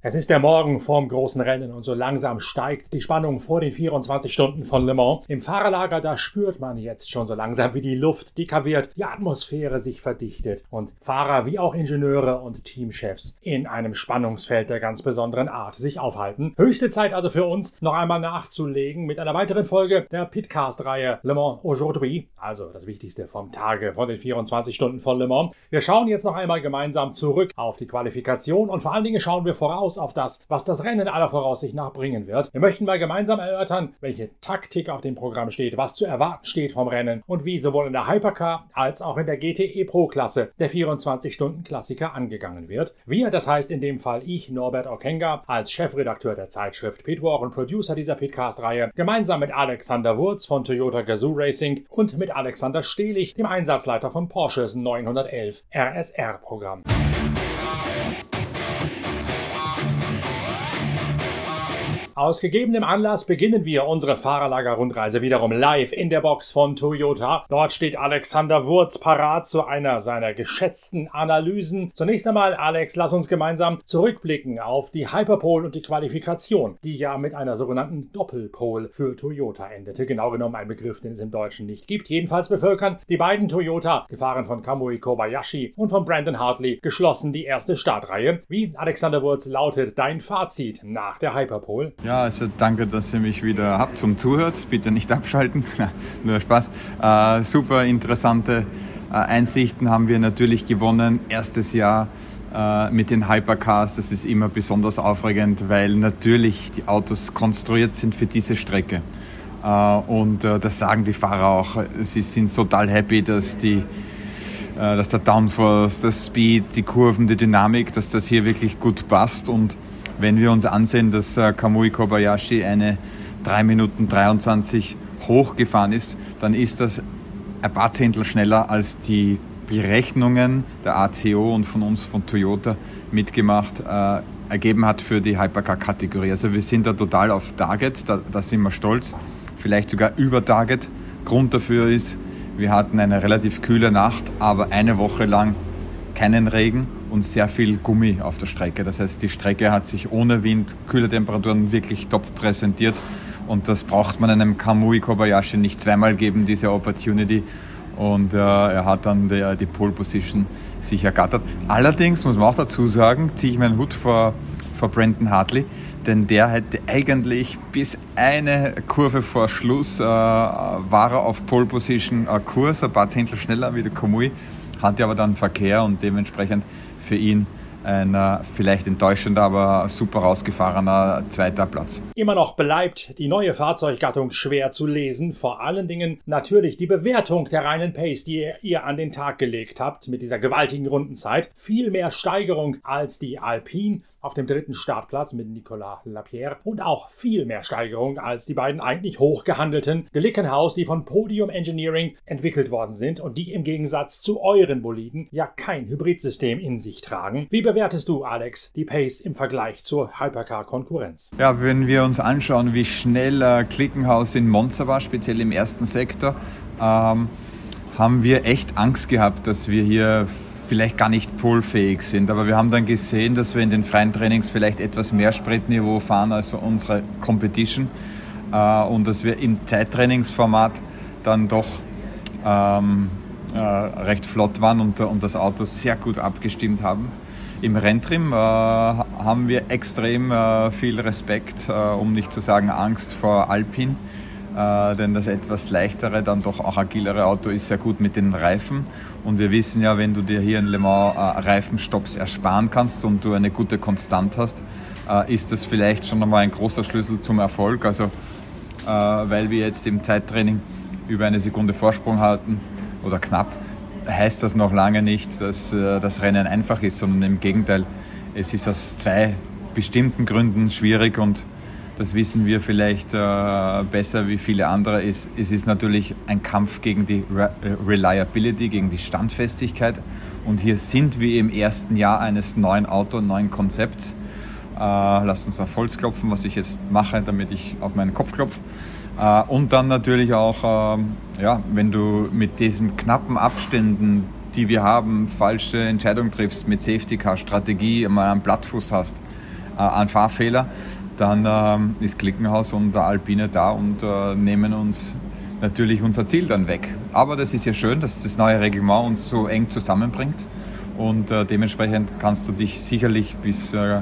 Es ist der Morgen vorm großen Rennen und so langsam steigt die Spannung vor den 24 Stunden von Le Mans. Im Fahrerlager, da spürt man jetzt schon so langsam, wie die Luft dicker wird, die Atmosphäre sich verdichtet und Fahrer wie auch Ingenieure und Teamchefs in einem Spannungsfeld der ganz besonderen Art sich aufhalten. Höchste Zeit also für uns, noch einmal nachzulegen mit einer weiteren Folge der Pitcast-Reihe Le Mans Aujourd'hui, also das Wichtigste vom Tage von den 24 Stunden von Le Mans. Wir schauen jetzt noch einmal gemeinsam zurück auf die Qualifikation und vor allen Dingen schauen wir voraus auf das, was das Rennen aller Voraussicht nach bringen wird. Wir möchten mal gemeinsam erörtern, welche Taktik auf dem Programm steht, was zu erwarten steht vom Rennen und wie sowohl in der Hypercar als auch in der GTE Pro Klasse der 24-Stunden-Klassiker angegangen wird. Wir, das heißt in dem Fall ich, Norbert Okenga, als Chefredakteur der Zeitschrift Pitwalk und Producer dieser Pitcast-Reihe, gemeinsam mit Alexander Wurz von Toyota Gazoo Racing und mit Alexander Stehlich, dem Einsatzleiter von Porsches 911 RSR-Programm. Aus gegebenem Anlass beginnen wir unsere Fahrerlager-Rundreise wiederum live in der Box von Toyota. Dort steht Alexander Wurz parat zu einer seiner geschätzten Analysen. Zunächst einmal, Alex, lass uns gemeinsam zurückblicken auf die Hyperpole und die Qualifikation, die ja mit einer sogenannten Doppelpole für Toyota endete. Genau genommen ein Begriff, den es im Deutschen nicht gibt. Jedenfalls bevölkern die beiden Toyota, gefahren von Kamui Kobayashi und von Brandon Hartley, geschlossen die erste Startreihe. Wie, Alexander Wurz, lautet dein Fazit nach der Hyperpole? Ja, also danke, dass ihr mich wieder habt zum Zuhört. Bitte nicht abschalten. Nur Spaß. Äh, super interessante äh, Einsichten haben wir natürlich gewonnen. Erstes Jahr äh, mit den Hypercars, das ist immer besonders aufregend, weil natürlich die Autos konstruiert sind für diese Strecke. Äh, und äh, das sagen die Fahrer auch. Sie sind total happy, dass die äh, dass der Downforce, das Speed, die Kurven, die Dynamik, dass das hier wirklich gut passt und wenn wir uns ansehen, dass äh, Kamui Kobayashi eine 3 Minuten 23 hochgefahren ist, dann ist das ein paar Zehntel schneller als die Berechnungen der ACO und von uns von Toyota mitgemacht äh, ergeben hat für die Hypercar-Kategorie. Also wir sind da total auf Target, da, da sind wir stolz, vielleicht sogar über Target. Grund dafür ist, wir hatten eine relativ kühle Nacht, aber eine Woche lang keinen Regen und sehr viel Gummi auf der Strecke. Das heißt, die Strecke hat sich ohne Wind, kühle Temperaturen wirklich top präsentiert. Und das braucht man einem Kamui Kobayashi nicht zweimal geben, diese Opportunity. Und äh, er hat dann die, die Pole Position sich ergattert. Allerdings muss man auch dazu sagen, ziehe ich meinen Hut vor, vor Brandon Hartley, denn der hätte eigentlich bis eine Kurve vor Schluss äh, war er auf Pole Position äh, Kurs, ein paar Zehntel schneller wie der Kamui, hatte aber dann Verkehr und dementsprechend für ihn ein äh, vielleicht enttäuschender, aber super rausgefahrener zweiter Platz. Immer noch bleibt die neue Fahrzeuggattung schwer zu lesen. Vor allen Dingen natürlich die Bewertung der reinen Pace, die ihr an den Tag gelegt habt mit dieser gewaltigen Rundenzeit. Viel mehr Steigerung als die Alpine auf dem dritten Startplatz mit Nicolas Lapierre und auch viel mehr Steigerung als die beiden eigentlich hochgehandelten Glickenhaus, die von Podium Engineering entwickelt worden sind und die im Gegensatz zu euren Boliden ja kein Hybridsystem in sich tragen. Wie bewertest du, Alex, die Pace im Vergleich zur Hypercar-Konkurrenz? Ja, wenn wir uns anschauen, wie schnell äh, Klickenhaus in Monza war, speziell im ersten Sektor, ähm, haben wir echt Angst gehabt, dass wir hier vielleicht gar nicht polfähig sind. Aber wir haben dann gesehen, dass wir in den freien Trainings vielleicht etwas mehr Spritniveau fahren als unsere Competition äh, und dass wir im Zeittrainingsformat dann doch ähm, äh, recht flott waren und, und, das Auto sehr gut abgestimmt haben. Im Renntrim äh, haben wir extrem äh, viel Respekt, äh, um nicht zu sagen Angst vor Alpine äh, denn das etwas leichtere, dann doch auch agilere Auto ist sehr gut mit den Reifen. Und wir wissen ja, wenn du dir hier in Le Mans äh, Reifenstopps ersparen kannst und du eine gute Konstant hast, äh, ist das vielleicht schon einmal ein großer Schlüssel zum Erfolg. Also, weil wir jetzt im Zeittraining über eine Sekunde Vorsprung halten oder knapp, heißt das noch lange nicht, dass das Rennen einfach ist, sondern im Gegenteil, es ist aus zwei bestimmten Gründen schwierig und das wissen wir vielleicht äh, besser wie viele andere, ist, es ist natürlich ein Kampf gegen die Re Reliability, gegen die Standfestigkeit. Und hier sind wir im ersten Jahr eines neuen Auto, neuen Konzepts. Äh, lasst uns auf Holz klopfen, was ich jetzt mache, damit ich auf meinen Kopf klopfe. Äh, und dann natürlich auch, ähm, ja, wenn du mit diesen knappen Abständen die wir haben, falsche Entscheidung triffst mit Safety Car Strategie, mal einen Blattfuß hast, äh, einen Fahrfehler, dann ähm, ist Klickenhaus und Alpine da und äh, nehmen uns natürlich unser Ziel dann weg. Aber das ist ja schön, dass das neue Reglement uns so eng zusammenbringt und äh, dementsprechend kannst du dich sicherlich bis äh,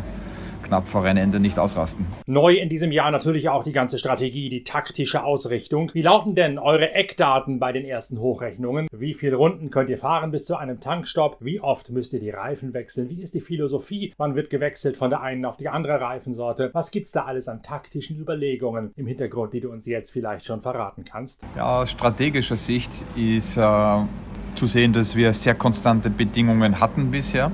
knapp vor Rennende nicht ausrasten. Neu in diesem Jahr natürlich auch die ganze Strategie, die taktische Ausrichtung. Wie lauten denn eure Eckdaten bei den ersten Hochrechnungen? Wie viele Runden könnt ihr fahren bis zu einem Tankstopp? Wie oft müsst ihr die Reifen wechseln? Wie ist die Philosophie? Wann wird gewechselt von der einen auf die andere Reifensorte? Was gibt's da alles an taktischen Überlegungen im Hintergrund, die du uns jetzt vielleicht schon verraten kannst? Ja, aus strategischer Sicht ist äh, zu sehen, dass wir sehr konstante Bedingungen hatten bisher.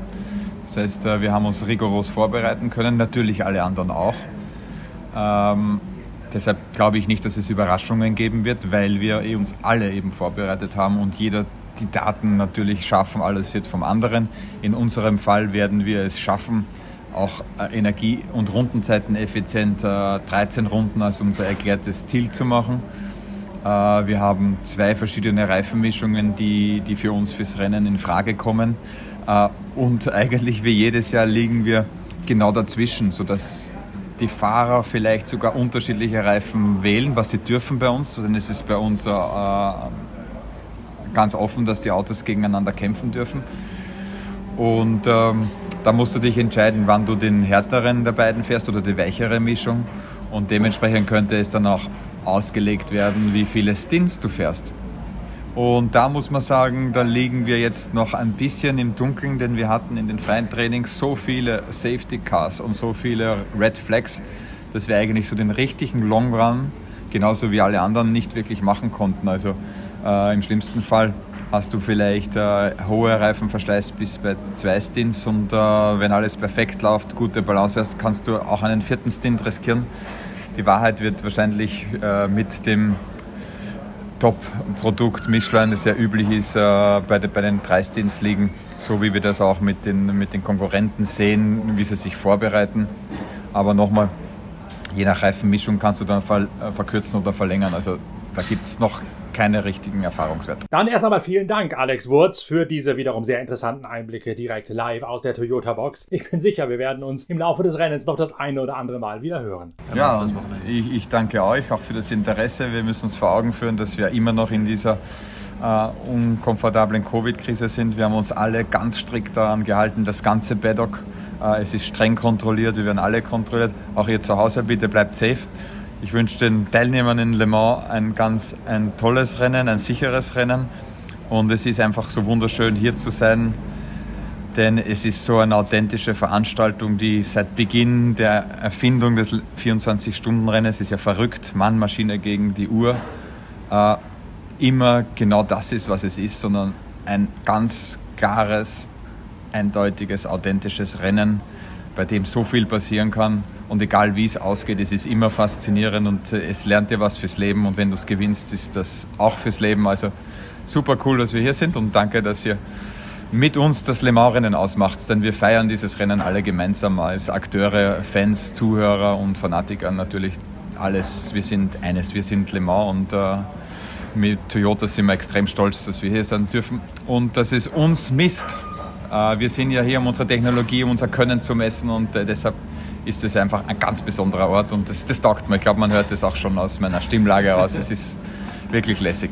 Das heißt, äh, wir haben uns rigoros vorbereiten können, natürlich alle anderen auch. Ähm, deshalb glaube ich nicht, dass es Überraschungen geben wird, weil wir eh uns alle eben vorbereitet haben und jeder die Daten natürlich schaffen, alles wird vom anderen. In unserem Fall werden wir es schaffen, auch äh, Energie- und Rundenzeiten effizient äh, 13 Runden als unser erklärtes Ziel zu machen. Äh, wir haben zwei verschiedene Reifenmischungen, die, die für uns fürs Rennen in Frage kommen. Äh, und eigentlich wie jedes Jahr liegen wir genau dazwischen, sodass die Fahrer vielleicht sogar unterschiedliche Reifen wählen, was sie dürfen bei uns. Denn es ist bei uns äh, ganz offen, dass die Autos gegeneinander kämpfen dürfen. Und ähm, da musst du dich entscheiden, wann du den härteren der beiden fährst oder die weichere Mischung. Und dementsprechend könnte es dann auch ausgelegt werden, wie viele Stints du fährst. Und da muss man sagen, da liegen wir jetzt noch ein bisschen im Dunkeln, denn wir hatten in den freien Trainings so viele Safety Cars und so viele Red Flags, dass wir eigentlich so den richtigen Long Run, genauso wie alle anderen, nicht wirklich machen konnten. Also äh, im schlimmsten Fall hast du vielleicht äh, hohe Reifenverschleiß bis bei zwei Stints und äh, wenn alles perfekt läuft, gute Balance hast, kannst du auch einen vierten Stint riskieren. Die Wahrheit wird wahrscheinlich äh, mit dem Top-Produkt Michelin, das ja üblich ist äh, bei, de, bei den Preisdienstligen, so wie wir das auch mit den, mit den Konkurrenten sehen, wie sie sich vorbereiten. Aber nochmal, je nach Reifenmischung kannst du dann ver, äh, verkürzen oder verlängern. Also da gibt es noch keine richtigen Erfahrungswerte. Dann erst einmal vielen Dank, Alex Wurz, für diese wiederum sehr interessanten Einblicke direkt live aus der Toyota Box. Ich bin sicher, wir werden uns im Laufe des Rennens noch das eine oder andere Mal wieder hören. Ja, ich, ich danke euch auch für das Interesse. Wir müssen uns vor Augen führen, dass wir immer noch in dieser Uh, unkomfortablen Covid-Krise sind. Wir haben uns alle ganz strikt daran gehalten, das ganze Paddock. Uh, es ist streng kontrolliert, wir werden alle kontrolliert. Auch ihr zu Hause, bitte bleibt safe. Ich wünsche den Teilnehmern in Le Mans ein ganz ein tolles Rennen, ein sicheres Rennen. Und es ist einfach so wunderschön hier zu sein, denn es ist so eine authentische Veranstaltung, die seit Beginn der Erfindung des 24-Stunden-Rennens ist ja verrückt, Mann, Maschine gegen die Uhr, äh, immer genau das ist, was es ist, sondern ein ganz klares, eindeutiges, authentisches Rennen, bei dem so viel passieren kann und egal wie es ausgeht, es ist immer faszinierend und äh, es lernt dir was fürs Leben. Und wenn du es gewinnst, ist das auch fürs Leben. Also super cool, dass wir hier sind und danke, dass ihr mit uns das Le Mans-Rennen ausmacht. Denn wir feiern dieses Rennen alle gemeinsam als Akteure, Fans, Zuhörer und Fanatiker natürlich alles. Wir sind eines, wir sind Le Mans und äh, mit Toyota sind wir extrem stolz, dass wir hier sein dürfen und dass es uns misst. Äh, wir sind ja hier, um unsere Technologie, um unser Können zu messen und äh, deshalb ist es einfach ein ganz besonderer Ort und das, das taugt mir. Ich glaube, man hört das auch schon aus meiner Stimmlage heraus. Es ist wirklich lässig.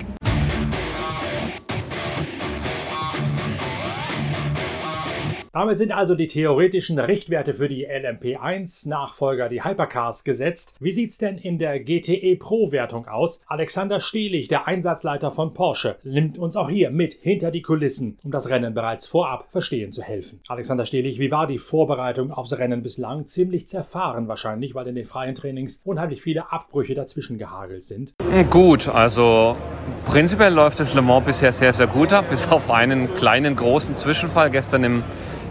Damit sind also die theoretischen Richtwerte für die LMP1-Nachfolger, die Hypercars, gesetzt. Wie sieht's denn in der GTE Pro-Wertung aus? Alexander Stehlich, der Einsatzleiter von Porsche, nimmt uns auch hier mit hinter die Kulissen, um das Rennen bereits vorab verstehen zu helfen. Alexander Stehlich, wie war die Vorbereitung aufs Rennen bislang? Ziemlich zerfahren wahrscheinlich, weil in den freien Trainings unheimlich viele Abbrüche dazwischen gehagelt sind. Gut, also prinzipiell läuft das Le Mans bisher sehr, sehr gut ab, bis auf einen kleinen großen Zwischenfall gestern im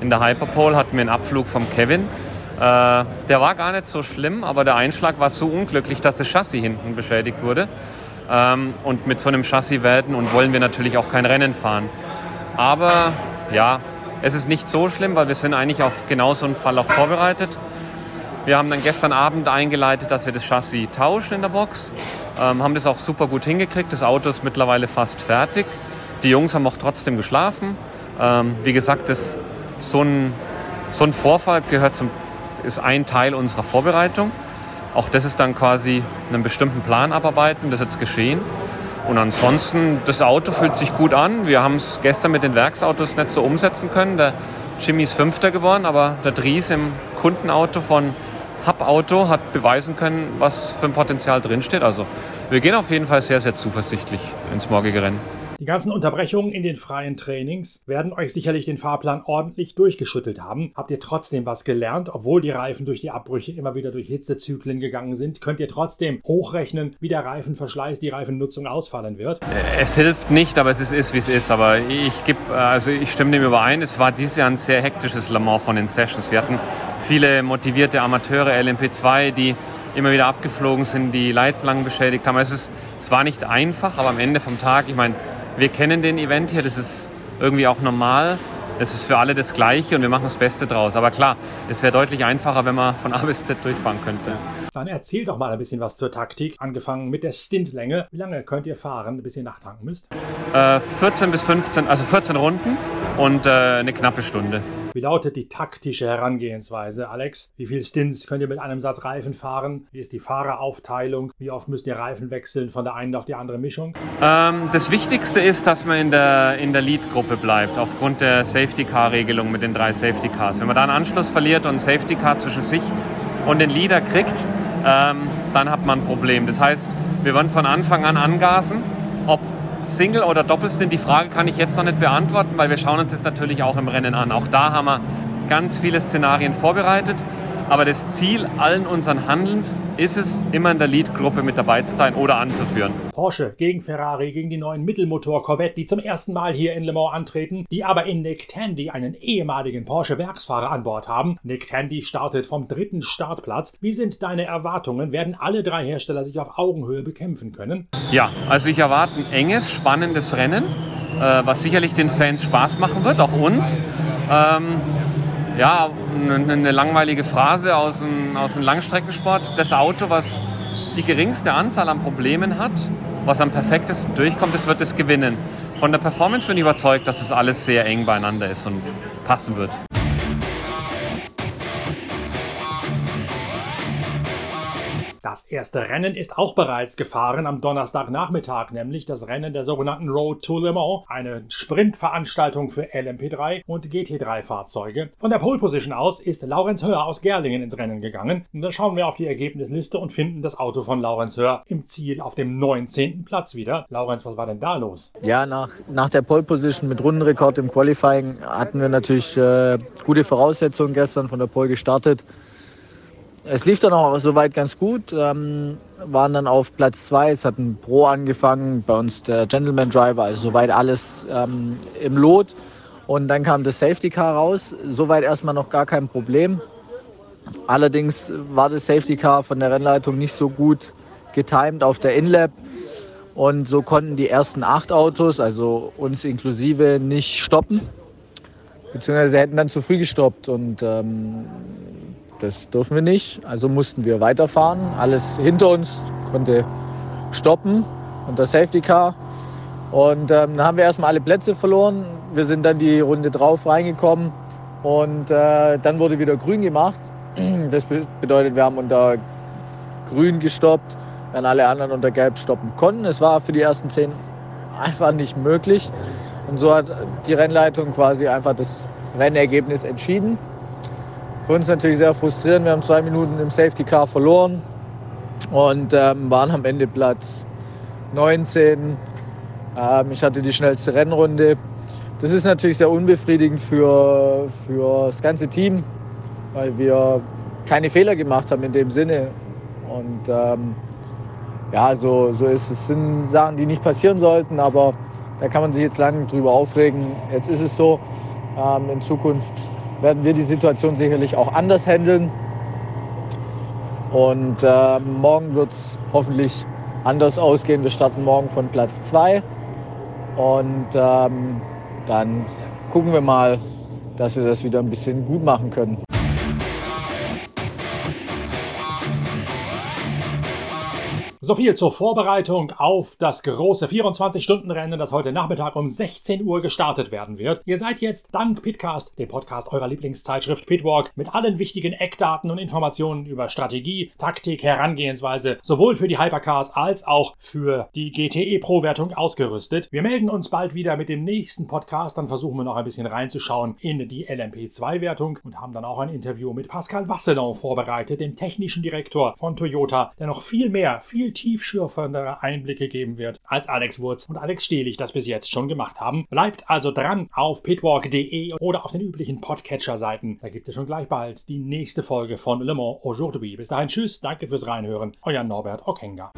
in der Hyperpole hatten wir einen Abflug vom Kevin. Äh, der war gar nicht so schlimm, aber der Einschlag war so unglücklich, dass das Chassis hinten beschädigt wurde. Ähm, und mit so einem Chassis werden und wollen wir natürlich auch kein Rennen fahren. Aber ja, es ist nicht so schlimm, weil wir sind eigentlich auf genau so einen Fall auch vorbereitet. Wir haben dann gestern Abend eingeleitet, dass wir das Chassis tauschen in der Box. Ähm, haben das auch super gut hingekriegt. Das Auto ist mittlerweile fast fertig. Die Jungs haben auch trotzdem geschlafen. Ähm, wie gesagt, das, so, ein, so ein Vorfall gehört zum, ist ein Teil unserer Vorbereitung. Auch das ist dann quasi einen bestimmten Plan abarbeiten, das ist jetzt geschehen. Und ansonsten, das Auto fühlt sich gut an. Wir haben es gestern mit den Werksautos nicht so umsetzen können. Der Jimmy ist Fünfter geworden, aber der Dries im Kundenauto von Hub Auto hat beweisen können, was für ein Potenzial drinsteht. Also wir gehen auf jeden Fall sehr, sehr zuversichtlich ins morgige Rennen. Die ganzen Unterbrechungen in den freien Trainings werden euch sicherlich den Fahrplan ordentlich durchgeschüttelt haben. Habt ihr trotzdem was gelernt, obwohl die Reifen durch die Abbrüche immer wieder durch Hitzezyklen gegangen sind? Könnt ihr trotzdem hochrechnen, wie der Reifenverschleiß, die Reifennutzung ausfallen wird? Es hilft nicht, aber es ist, wie es ist. Aber ich gebe, also ich stimme dem überein. Es war dieses Jahr ein sehr hektisches Le Mans von den Sessions. Wir hatten viele motivierte Amateure LMP2, die immer wieder abgeflogen sind, die Leitplanken beschädigt haben. Es, ist, es war nicht einfach, aber am Ende vom Tag, ich meine, wir kennen den Event hier, das ist irgendwie auch normal. Es ist für alle das Gleiche und wir machen das Beste draus. Aber klar, es wäre deutlich einfacher, wenn man von A bis Z durchfahren könnte. Dann erzählt doch mal ein bisschen was zur Taktik, angefangen mit der Stintlänge. Wie lange könnt ihr fahren, bis ihr nachtanken müsst? Äh, 14 bis 15, also 14 Runden und äh, eine knappe Stunde. Wie lautet die taktische Herangehensweise, Alex? Wie viele Stints könnt ihr mit einem Satz Reifen fahren? Wie ist die Fahreraufteilung? Wie oft müsst ihr Reifen wechseln von der einen auf die andere Mischung? Ähm, das Wichtigste ist, dass man in der, in der Lead-Gruppe bleibt, aufgrund der Safety-Car-Regelung mit den drei Safety-Cars. Wenn man da einen Anschluss verliert und einen Safety-Car zwischen sich und den Leader kriegt, ähm, dann hat man ein Problem. Das heißt, wir wollen von Anfang an angasen, ob Single oder Doppelstint, die Frage kann ich jetzt noch nicht beantworten, weil wir schauen uns das natürlich auch im Rennen an. Auch da haben wir ganz viele Szenarien vorbereitet. Aber das Ziel allen unseren Handelns ist es, immer in der Lead-Gruppe mit dabei zu sein oder anzuführen. Porsche gegen Ferrari, gegen die neuen Mittelmotor-Corvette, die zum ersten Mal hier in Le Mans antreten, die aber in Nick Tandy einen ehemaligen Porsche-Werksfahrer an Bord haben. Nick Tandy startet vom dritten Startplatz. Wie sind deine Erwartungen? Werden alle drei Hersteller sich auf Augenhöhe bekämpfen können? Ja, also ich erwarte ein enges, spannendes Rennen, äh, was sicherlich den Fans Spaß machen wird, auch uns. Ähm, ja, eine langweilige Phrase aus dem, aus dem Langstreckensport. Das Auto, was die geringste Anzahl an Problemen hat, was am perfektesten durchkommt, das wird es gewinnen. Von der Performance bin ich überzeugt, dass es alles sehr eng beieinander ist und passen wird. Erste Rennen ist auch bereits gefahren am Donnerstagnachmittag, nämlich das Rennen der sogenannten Road to Le Mans, eine Sprintveranstaltung für LMP3 und GT3-Fahrzeuge. Von der Pole Position aus ist Laurenz Hör aus Gerlingen ins Rennen gegangen. Und dann schauen wir auf die Ergebnisliste und finden das Auto von Laurenz Hör im Ziel auf dem 19. Platz wieder. Laurenz, was war denn da los? Ja, nach, nach der Pole Position mit Rundenrekord im Qualifying hatten wir natürlich äh, gute Voraussetzungen gestern von der Pole gestartet. Es lief dann auch soweit ganz gut, ähm, waren dann auf Platz zwei. Es hat ein Pro angefangen, bei uns der Gentleman Driver, also soweit alles ähm, im Lot. Und dann kam das Safety Car raus, soweit erstmal noch gar kein Problem. Allerdings war das Safety Car von der Rennleitung nicht so gut getimed auf der Inlap. Und so konnten die ersten acht Autos, also uns inklusive, nicht stoppen. Beziehungsweise hätten dann zu früh gestoppt. Und ähm, das dürfen wir nicht, also mussten wir weiterfahren. Alles hinter uns konnte stoppen und das Safety Car. Und ähm, dann haben wir erstmal alle Plätze verloren. Wir sind dann die Runde drauf reingekommen und äh, dann wurde wieder grün gemacht. Das bedeutet, wir haben unter grün gestoppt, wenn alle anderen unter gelb stoppen konnten. Es war für die ersten zehn einfach nicht möglich. Und so hat die Rennleitung quasi einfach das Rennergebnis entschieden. Für uns natürlich sehr frustrierend. Wir haben zwei Minuten im Safety Car verloren und ähm, waren am Ende Platz 19. Ähm, ich hatte die schnellste Rennrunde. Das ist natürlich sehr unbefriedigend für, für das ganze Team, weil wir keine Fehler gemacht haben in dem Sinne. Und ähm, ja, so, so ist es. Es sind Sachen, die nicht passieren sollten, aber da kann man sich jetzt lange drüber aufregen. Jetzt ist es so. Ähm, in Zukunft werden wir die Situation sicherlich auch anders handeln. Und äh, morgen wird es hoffentlich anders ausgehen. Wir starten morgen von Platz 2 und ähm, dann gucken wir mal, dass wir das wieder ein bisschen gut machen können. So viel zur Vorbereitung auf das große 24-Stunden-Rennen, das heute Nachmittag um 16 Uhr gestartet werden wird. Ihr seid jetzt dank Pitcast, dem Podcast eurer Lieblingszeitschrift Pitwalk, mit allen wichtigen Eckdaten und Informationen über Strategie, Taktik, Herangehensweise, sowohl für die Hypercars als auch für die GTE Pro-Wertung ausgerüstet. Wir melden uns bald wieder mit dem nächsten Podcast, dann versuchen wir noch ein bisschen reinzuschauen in die LMP2-Wertung und haben dann auch ein Interview mit Pascal Vasselon vorbereitet, dem technischen Direktor von Toyota, der noch viel mehr, viel tiefschürfendere Einblicke geben wird, als Alex Wurz und Alex Stehlich das bis jetzt schon gemacht haben. Bleibt also dran auf pitwalk.de oder auf den üblichen Podcatcher-Seiten. Da gibt es schon gleich bald die nächste Folge von Le Mans Aujourd'hui. Bis dahin, tschüss, danke fürs Reinhören. Euer Norbert Okenga.